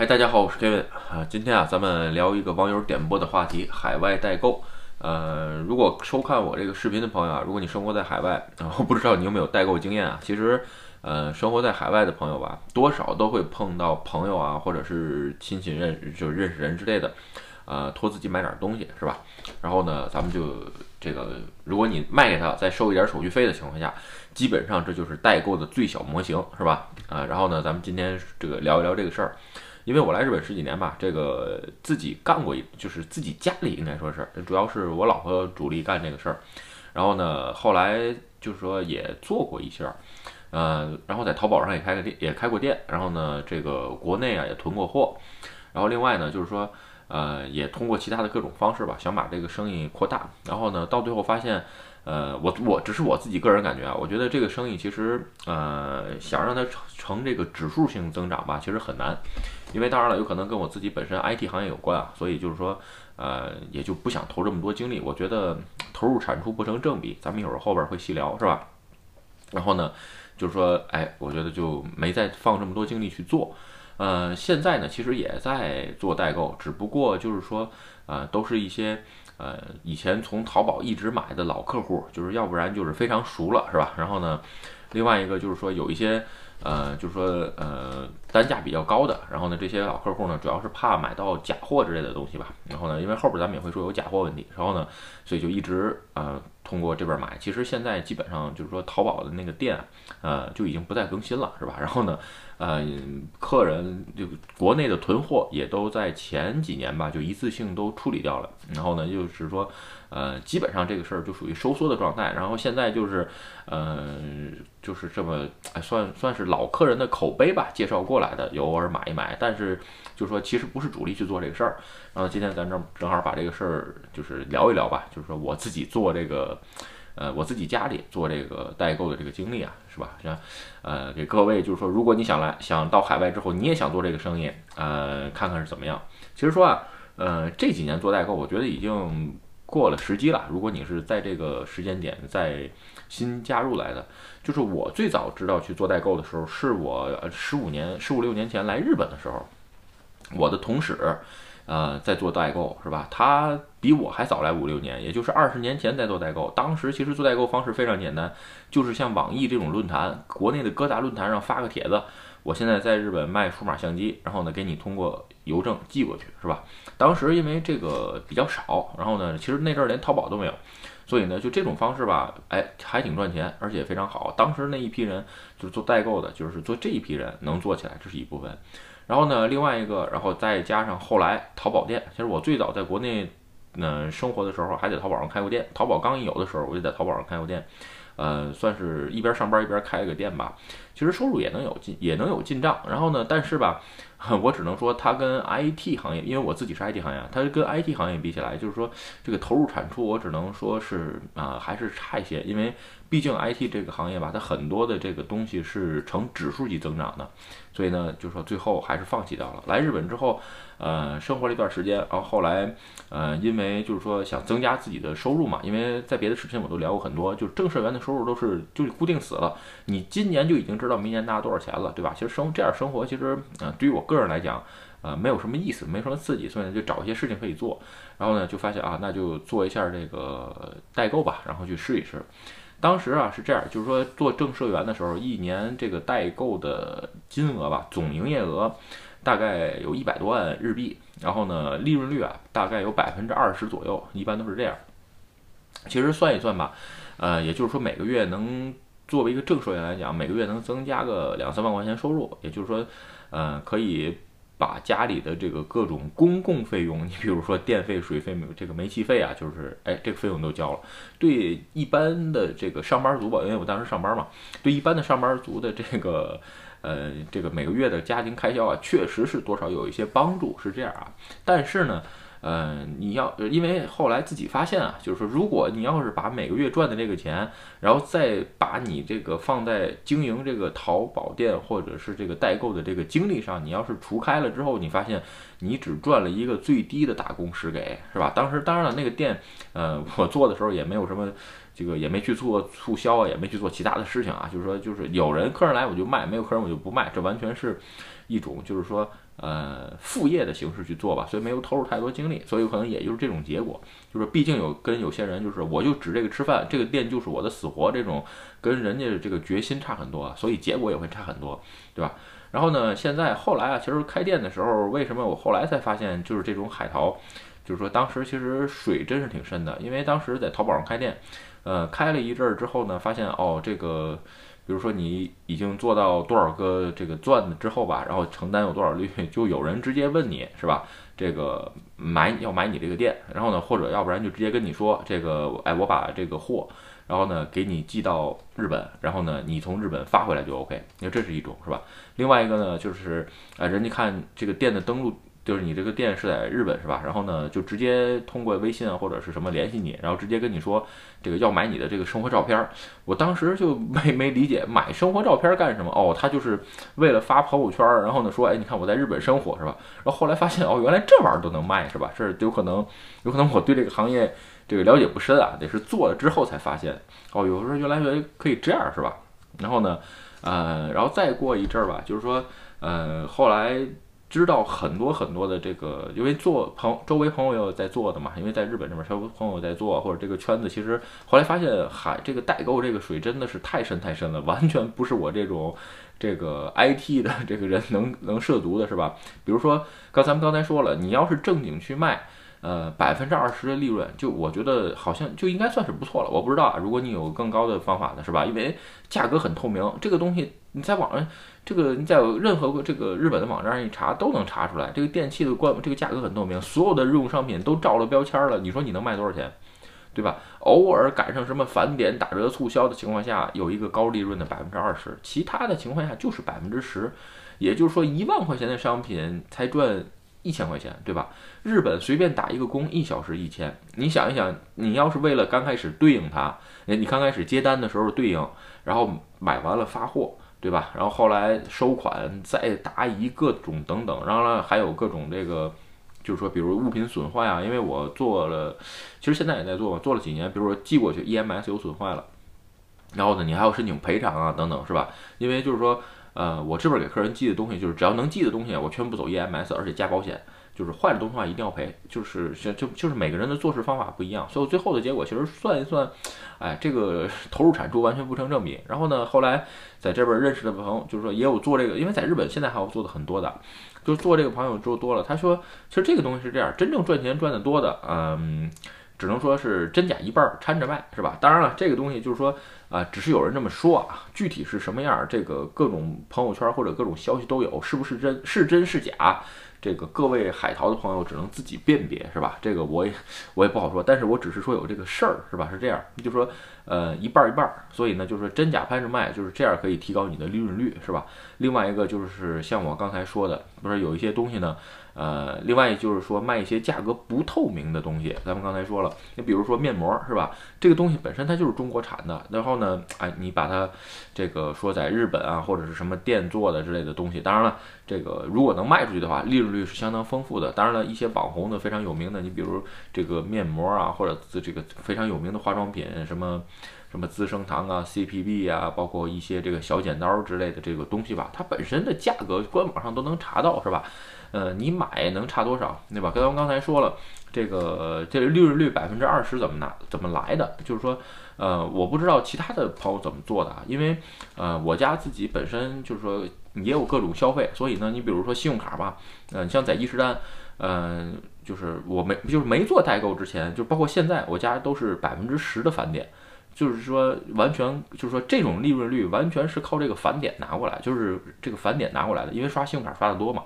嗨，大家好，我是 Kevin 啊。今天啊，咱们聊一个网友点播的话题——海外代购。呃，如果收看我这个视频的朋友啊，如果你生活在海外，然后不知道你有没有代购经验啊？其实，呃，生活在海外的朋友吧，多少都会碰到朋友啊，或者是亲戚认就认识人之类的，呃，托自己买点东西是吧？然后呢，咱们就这个，如果你卖给他，再收一点手续费的情况下，基本上这就是代购的最小模型是吧？啊，然后呢，咱们今天这个聊一聊这个事儿。因为我来日本十几年吧，这个自己干过一，就是自己家里应该说是，主要是我老婆主力干这个事儿。然后呢，后来就是说也做过一下，呃，然后在淘宝上也开个店，也开过店。然后呢，这个国内啊也囤过货。然后另外呢，就是说，呃，也通过其他的各种方式吧，想把这个生意扩大。然后呢，到最后发现。呃，我我只是我自己个人感觉啊，我觉得这个生意其实，呃，想让它成成这个指数性增长吧，其实很难，因为当然了，有可能跟我自己本身 IT 行业有关啊，所以就是说，呃，也就不想投这么多精力。我觉得投入产出不成正比，咱们一会儿后边会细聊，是吧？然后呢，就是说，哎，我觉得就没再放这么多精力去做。呃，现在呢，其实也在做代购，只不过就是说，呃，都是一些。呃，以前从淘宝一直买的老客户，就是要不然就是非常熟了，是吧？然后呢，另外一个就是说有一些，呃，就是说呃单价比较高的，然后呢这些老客户呢，主要是怕买到假货之类的东西吧。然后呢，因为后边咱们也会说有假货问题，然后呢，所以就一直呃通过这边买。其实现在基本上就是说淘宝的那个店，呃就已经不再更新了，是吧？然后呢。呃，客人就国内的囤货也都在前几年吧，就一次性都处理掉了。然后呢，就是说，呃，基本上这个事儿就属于收缩的状态。然后现在就是，呃，就是这么算算是老客人的口碑吧，介绍过来的，偶尔买一买。但是就是说其实不是主力去做这个事儿。然后今天咱这正好把这个事儿就是聊一聊吧，就是说我自己做这个。呃，我自己家里做这个代购的这个经历啊，是吧？像，呃，给各位就是说，如果你想来，想到海外之后，你也想做这个生意，呃，看看是怎么样。其实说啊，呃，这几年做代购，我觉得已经过了时机了。如果你是在这个时间点在新加入来的，就是我最早知道去做代购的时候，是我十五年、十五六年前来日本的时候，我的同事。呃，在做代购是吧？他比我还早来五六年，也就是二十年前在做代购。当时其实做代购方式非常简单，就是像网易这种论坛，国内的各大论坛上发个帖子，我现在在日本卖数码相机，然后呢给你通过邮政寄过去，是吧？当时因为这个比较少，然后呢，其实那阵儿连淘宝都没有，所以呢，就这种方式吧，哎，还挺赚钱，而且非常好。当时那一批人就是做代购的，就是做这一批人能做起来，这是一部分。然后呢，另外一个，然后再加上后来淘宝店，其实我最早在国内，嗯，生活的时候还在淘宝上开过店。淘宝刚一有的时候，我就在淘宝上开过店，呃，算是一边上班一边开了个店吧。其实收入也能有进，也能有进账。然后呢，但是吧，我只能说它跟 IT 行业，因为我自己是 IT 行业，它跟 IT 行业比起来，就是说这个投入产出，我只能说是啊，还是差一些，因为。毕竟 IT 这个行业吧，它很多的这个东西是呈指数级增长的，所以呢，就说最后还是放弃掉了。来日本之后，呃，生活了一段时间，然后后来，呃，因为就是说想增加自己的收入嘛，因为在别的视频我都聊过很多，就是正社员的收入都是就固定死了，你今年就已经知道明年拿多少钱了，对吧？其实生这样生活，其实呃，对于我个人来讲，呃，没有什么意思，没什么刺激，所以呢，就找一些事情可以做，然后呢，就发现啊，那就做一下这个代购吧，然后去试一试。当时啊是这样，就是说做正社员的时候，一年这个代购的金额吧，总营业额大概有一百多万日币，然后呢，利润率啊大概有百分之二十左右，一般都是这样。其实算一算吧，呃，也就是说每个月能作为一个正社员来讲，每个月能增加个两三万块钱收入，也就是说，呃，可以。把家里的这个各种公共费用，你比如说电费、水费、这个煤气费啊，就是哎，这个费用都交了。对一般的这个上班族吧，因为我当时上班嘛，对一般的上班族的这个呃这个每个月的家庭开销啊，确实是多少有一些帮助，是这样啊。但是呢。嗯，你要因为后来自己发现啊，就是说，如果你要是把每个月赚的这个钱，然后再把你这个放在经营这个淘宝店或者是这个代购的这个精力上，你要是除开了之后，你发现你只赚了一个最低的打工时给，是吧？当时当然了，那个店，呃，我做的时候也没有什么这个也没去做促销啊，也没去做其他的事情啊，就是说就是有人客人来我就卖，没有客人我就不卖，这完全是一种就是说。呃，副业的形式去做吧，所以没有投入太多精力，所以可能也就是这种结果，就是毕竟有跟有些人就是我就指这个吃饭，这个店就是我的死活，这种跟人家这个决心差很多，所以结果也会差很多，对吧？然后呢，现在后来啊，其实开店的时候，为什么我后来才发现就是这种海淘，就是说当时其实水真是挺深的，因为当时在淘宝上开店，呃，开了一阵儿之后呢，发现哦这个。比如说你已经做到多少个这个钻之后吧，然后承担有多少率，就有人直接问你是吧？这个买要买你这个店，然后呢，或者要不然就直接跟你说这个，哎，我把这个货，然后呢给你寄到日本，然后呢你从日本发回来就 OK，那这是一种是吧？另外一个呢就是，呃，人家看这个店的登录。就是你这个店是在日本是吧？然后呢，就直接通过微信啊或者是什么联系你，然后直接跟你说这个要买你的这个生活照片。我当时就没没理解买生活照片干什么？哦，他就是为了发朋友圈，然后呢说，哎，你看我在日本生活是吧？然后后来发现哦，原来这玩意儿都能卖是吧？这有可能，有可能我对这个行业这个了解不深啊，得是做了之后才发现哦，有时候原来原来可以这样是吧？然后呢，呃，然后再过一阵儿吧，就是说，呃，后来。知道很多很多的这个，因为做朋周围朋友有在做的嘛，因为在日本这边，周围朋友在做，或者这个圈子，其实后来发现，海这个代购这个水真的是太深太深了，完全不是我这种这个 IT 的这个人能能涉足的，是吧？比如说，刚咱们刚才说了，你要是正经去卖。呃，百分之二十的利润，就我觉得好像就应该算是不错了。我不知道啊，如果你有更高的方法的，是吧？因为价格很透明，这个东西你在网上，这个你在任何这个日本的网站上一查都能查出来。这个电器的关，这个价格很透明，所有的日用商品都照了标签了。你说你能卖多少钱，对吧？偶尔赶上什么返点、打折促销的情况下，有一个高利润的百分之二十，其他的情况下就是百分之十。也就是说，一万块钱的商品才赚。一千块钱，对吧？日本随便打一个工，一小时一千。你想一想，你要是为了刚开始对应它，你刚开始接单的时候对应，然后买完了发货，对吧？然后后来收款再答疑各种等等，然后呢还有各种这个，就是说比如物品损坏啊，因为我做了，其实现在也在做嘛，做了几年，比如说寄过去 EMS 有损坏了，然后呢你还要申请赔偿啊等等，是吧？因为就是说。呃，我这边给客人寄的东西，就是只要能寄的东西，我全部走 EMS，而且加保险，就是坏的东西的话一定要赔，就是就就是每个人的做事方法不一样，所以最后的结果其实算一算，哎，这个投入产出完全不成正比。然后呢，后来在这边认识的朋友，就是说也有做这个，因为在日本现在还有做的很多的，就做这个朋友做多了，他说其实这个东西是这样，真正赚钱赚的多的，嗯。只能说是真假一半掺着卖，是吧？当然了，这个东西就是说，啊，只是有人这么说啊，具体是什么样，这个各种朋友圈或者各种消息都有，是不是真是真是假？这个各位海淘的朋友只能自己辨别，是吧？这个我也我也不好说，但是我只是说有这个事儿，是吧？是这样，就说呃一半一半，所以呢，就是真假拍着卖，就是这样可以提高你的利润率，是吧？另外一个就是像我刚才说的，不是有一些东西呢。呃，另外就是说卖一些价格不透明的东西，咱们刚才说了，你比如说面膜是吧？这个东西本身它就是中国产的，然后呢，哎，你把它这个说在日本啊或者是什么店做的之类的东西，当然了，这个如果能卖出去的话，利润率是相当丰富的。当然了，一些网红的非常有名的，你比如这个面膜啊，或者这个非常有名的化妆品，什么什么资生堂啊、CPB 啊，包括一些这个小剪刀之类的这个东西吧，它本身的价格官网上都能查到，是吧？呃，你买能差多少，对吧？刚刚刚才说了，这个这利润率百分之二十怎么拿怎么来的？就是说，呃，我不知道其他的朋友怎么做的啊，因为呃，我家自己本身就是说也有各种消费，所以呢，你比如说信用卡吧，嗯，像在伊势丹，嗯，就是我没就是没做代购之前，就包括现在，我家都是百分之十的返点。就是说，完全就是说，这种利润率完全是靠这个返点拿过来，就是这个返点拿过来的，因为刷信用卡刷的多嘛。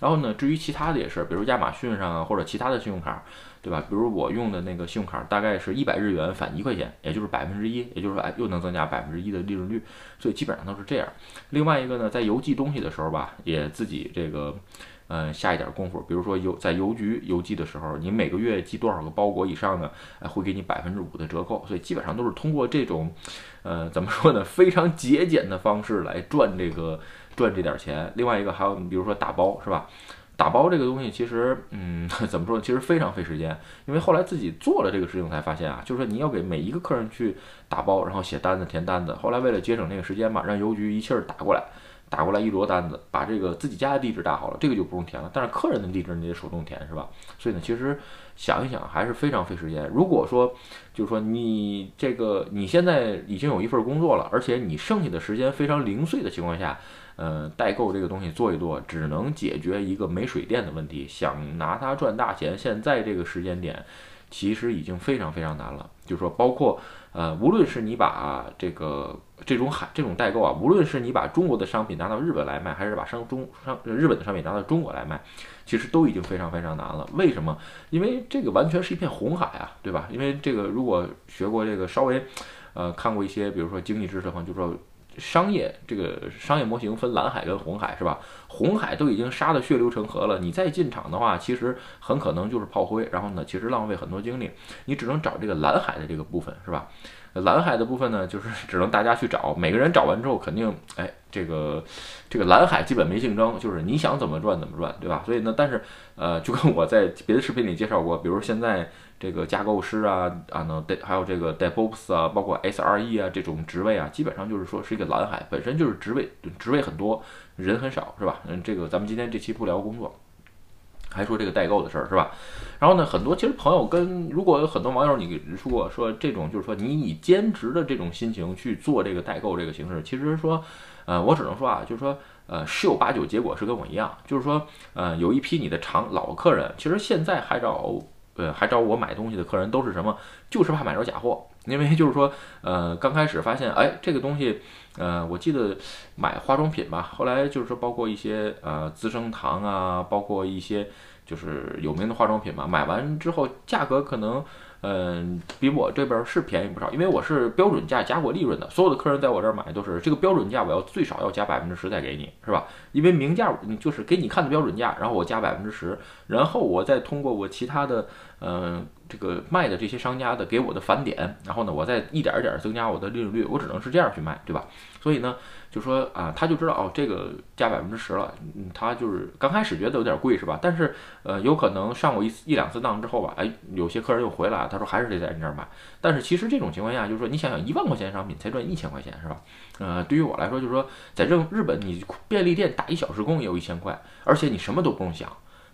然后呢，至于其他的也是，比如亚马逊上啊，或者其他的信用卡，对吧？比如我用的那个信用卡，大概是一百日元返一块钱，也就是百分之一，也就是说，哎，又能增加百分之一的利润率，所以基本上都是这样。另外一个呢，在邮寄东西的时候吧，也自己这个。嗯，下一点功夫，比如说邮在邮局邮寄的时候，你每个月寄多少个包裹以上呢？哎，会给你百分之五的折扣，所以基本上都是通过这种，呃，怎么说呢，非常节俭的方式来赚这个赚这点钱。另外一个还有，比如说打包是吧？打包这个东西其实，嗯，怎么说？其实非常费时间，因为后来自己做了这个事情才发现啊，就是说你要给每一个客人去打包，然后写单子、填单子。后来为了节省那个时间嘛，让邮局一气儿打过来，打过来一摞单子，把这个自己家的地址打好了，这个就不用填了。但是客人的地址你得手动填，是吧？所以呢，其实想一想还是非常费时间。如果说就是说你这个你现在已经有一份工作了，而且你剩下的时间非常零碎的情况下。呃，代购这个东西做一做，只能解决一个没水电的问题。想拿它赚大钱，现在这个时间点，其实已经非常非常难了。就是说，包括呃，无论是你把这个这种海这种代购啊，无论是你把中国的商品拿到日本来卖，还是把商中商日本的商品拿到中国来卖，其实都已经非常非常难了。为什么？因为这个完全是一片红海啊，对吧？因为这个如果学过这个稍微呃看过一些，比如说经济知识的话，就说。商业这个商业模型分蓝海跟红海是吧？红海都已经杀得血流成河了，你再进场的话，其实很可能就是炮灰，然后呢，其实浪费很多精力。你只能找这个蓝海的这个部分是吧？蓝海的部分呢，就是 只能大家去找，每个人找完之后，肯定哎，这个这个蓝海基本没竞争，就是你想怎么赚怎么赚，对吧？所以呢，但是呃，就跟我在别的视频里介绍过，比如现在。这个架构师啊啊，呢，还有这个 DevOps 啊，包括 SRE 啊这种职位啊，基本上就是说是一个蓝海，本身就是职位职位很多，人很少，是吧？嗯，这个咱们今天这期不聊工作，还说这个代购的事儿，是吧？然后呢，很多其实朋友跟如果有很多网友你说说这种就是说你以兼职的这种心情去做这个代购这个形式，其实说，呃，我只能说啊，就是说，呃，十有八九结果是跟我一样，就是说，呃，有一批你的长老客人，其实现在还找。呃，还找我买东西的客人都是什么？就是怕买着假货，因为就是说，呃，刚开始发现，哎，这个东西，呃，我记得买化妆品吧，后来就是说，包括一些呃资生堂啊，包括一些就是有名的化妆品嘛，买完之后价格可能。嗯，比我这边是便宜不少，因为我是标准价加过利润的。所有的客人在我这儿买都是这个标准价，我要最少要加百分之十再给你，是吧？因为明价就是给你看的标准价，然后我加百分之十，然后我再通过我其他的，嗯，这个卖的这些商家的给我的返点，然后呢，我再一点一点增加我的利润率，我只能是这样去卖，对吧？所以呢。就说啊，他就知道哦，这个加百分之十了，嗯，他就是刚开始觉得有点贵是吧？但是呃，有可能上过一次一两次当之后吧，哎，有些客人又回来，他说还是得在你这儿买。但是其实这种情况下，就是说你想想，一万块钱商品才赚一千块钱是吧？呃，对于我来说，就是说在这日本，你便利店打打一小时工也有一千块，而且你什么都不用想，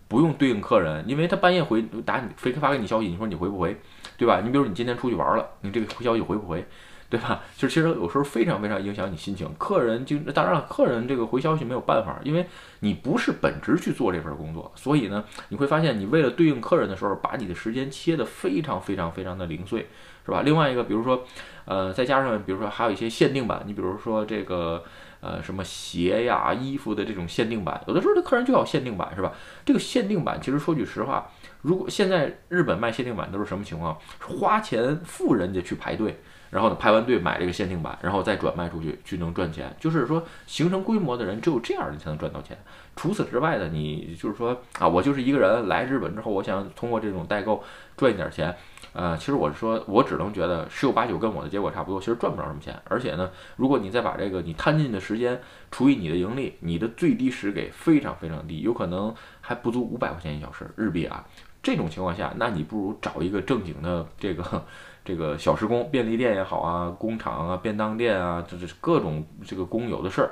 不用对应客人，因为他半夜回打你飞发给你消息，你说你回不回，对吧？你比如你今天出去玩了，你这个消息回不回？对吧？就 其实有时候非常非常影响你心情。客人经当然了，客人这个回消息没有办法，因为你不是本职去做这份工作，所以呢，你会发现你为了对应客人的时候，把你的时间切得非常非常非常的零碎，是吧？另外一个，比如说，呃，再加上比如说还有一些限定版，你比如说这个呃什么鞋呀、衣服的这种限定版，有的时候这客人就要限定版，是吧？这个限定版其实说句实话，如果现在日本卖限定版都是什么情况？花钱富人家去排队。然后呢，排完队买这个限定版，然后再转卖出去，去能赚钱。就是说，形成规模的人，只有这样你才能赚到钱。除此之外的，你就是说啊，我就是一个人来日本之后，我想通过这种代购赚一点钱。呃，其实我是说，我只能觉得十有八九跟我的结果差不多，其实赚不着什么钱。而且呢，如果你再把这个你摊进的时间除以你的盈利，你的最低时给非常非常低，有可能还不足五百块钱一小时日币啊。这种情况下，那你不如找一个正经的这个。这个小时工，便利店也好啊，工厂啊，便当店啊，这是各种这个工有的事儿，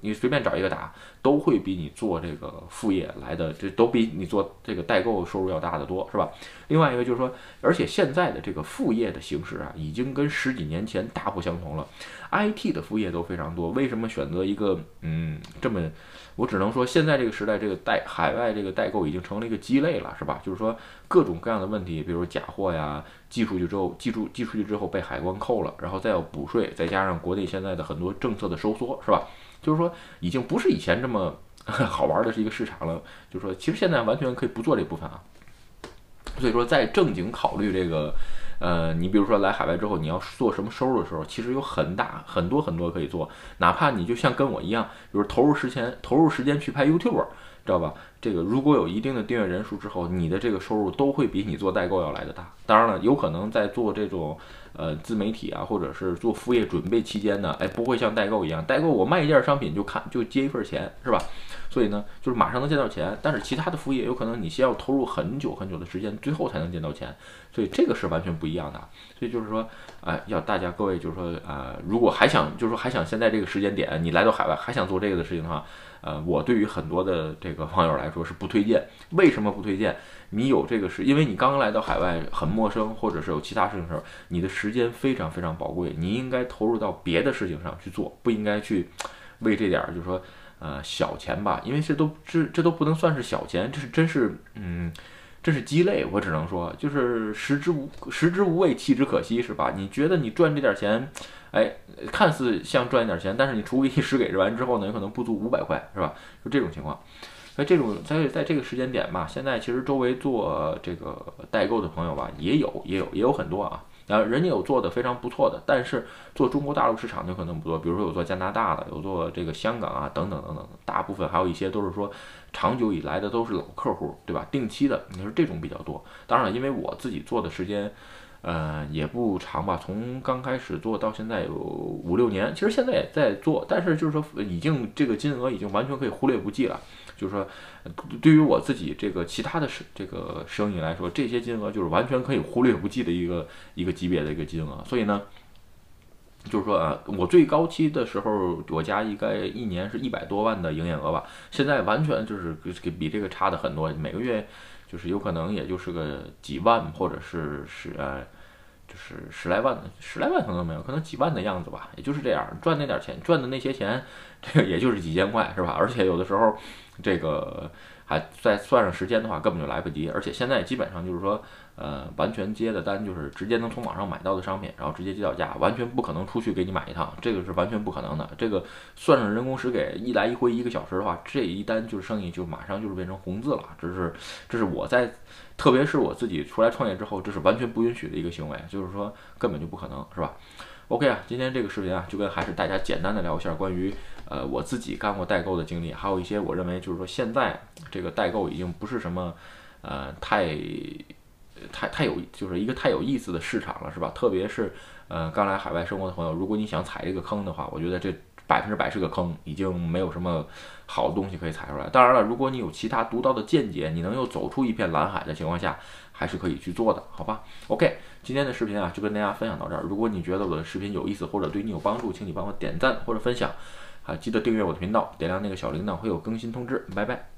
你随便找一个打，都会比你做这个副业来的，这都比你做这个代购收入要大得多，是吧？另外一个就是说，而且现在的这个副业的形式啊，已经跟十几年前大不相同了。IT 的副业都非常多，为什么选择一个嗯这么？我只能说，现在这个时代，这个代海外这个代购已经成了一个鸡肋了，是吧？就是说各种各样的问题，比如假货呀，寄出去之后，寄出寄出去之后被海关扣了，然后再要补税，再加上国内现在的很多政策的收缩，是吧？就是说已经不是以前这么 好玩的是一个市场了。就是说，其实现在完全可以不做这部分啊。所以说，在正经考虑这个。呃，你比如说来海外之后，你要做什么收入的时候，其实有很大很多很多可以做。哪怕你就像跟我一样，比如投入时间投入时间去拍 YouTube，知道吧？这个如果有一定的订阅人数之后，你的这个收入都会比你做代购要来的大。当然了，有可能在做这种呃自媒体啊，或者是做副业准备期间呢，哎，不会像代购一样，代购我卖一件商品就看就接一份钱，是吧？所以呢，就是马上能见到钱。但是其他的副业有可能你先要投入很久很久的时间，最后才能见到钱。所以这个是完全不一样的。所以就是说，哎，要大家各位就是说，呃，如果还想就是说还想现在这个时间点你来到海外还想做这个的事情的话。呃，我对于很多的这个网友来说是不推荐。为什么不推荐？你有这个是因为你刚刚来到海外很陌生，或者是有其他事情的时候，你的时间非常非常宝贵，你应该投入到别的事情上去做，不应该去为这点儿就是说呃小钱吧，因为这都这这都不能算是小钱，这是真是嗯。真是鸡肋，我只能说，就是食之无食之无味，弃之可惜，是吧？你觉得你赚这点钱，哎，看似像赚一点钱，但是你除以十给完之后呢，有可能不足五百块，是吧？就这种情况。在这种在在这个时间点吧，现在其实周围做这个代购的朋友吧，也有也有也有很多啊。然后人家有做的非常不错的，但是做中国大陆市场就可能不多。比如说有做加拿大的，有做这个香港啊，等等等等。大部分还有一些都是说长久以来的都是老客户，对吧？定期的，你说这种比较多。当然了，因为我自己做的时间，呃，也不长吧，从刚开始做到现在有五六年。其实现在也在做，但是就是说已经这个金额已经完全可以忽略不计了。就是说，对于我自己这个其他的生这个生意来说，这些金额就是完全可以忽略不计的一个一个级别的一个金额。所以呢，就是说啊，我最高期的时候，我家应该一年是一百多万的营业额吧。现在完全就是比这个差的很多，每个月就是有可能也就是个几万，或者是是呃，就是十来万的，十来万可能没有，可能几万的样子吧。也就是这样，赚那点钱，赚的那些钱，这个也就是几千块，是吧？而且有的时候。这个还再算上时间的话，根本就来不及。而且现在基本上就是说，呃，完全接的单就是直接能从网上买到的商品，然后直接接到家，完全不可能出去给你买一趟，这个是完全不可能的。这个算上人工时给一来一回一个小时的话，这一单就是生意就马上就是变成红字了。这是这是我在，特别是我自己出来创业之后，这是完全不允许的一个行为，就是说根本就不可能，是吧？OK 啊，今天这个视频啊，就跟还是大家简单的聊一下关于呃我自己干过代购的经历，还有一些我认为就是说现在这个代购已经不是什么呃太太太有就是一个太有意思的市场了，是吧？特别是呃刚来海外生活的朋友，如果你想踩这个坑的话，我觉得这百分之百是个坑，已经没有什么好东西可以踩出来。当然了，如果你有其他独到的见解，你能又走出一片蓝海的情况下。还是可以去做的，好吧？OK，今天的视频啊，就跟大家分享到这儿。如果你觉得我的视频有意思或者对你有帮助，请你帮我点赞或者分享，啊，记得订阅我的频道，点亮那个小铃铛，会有更新通知。拜拜。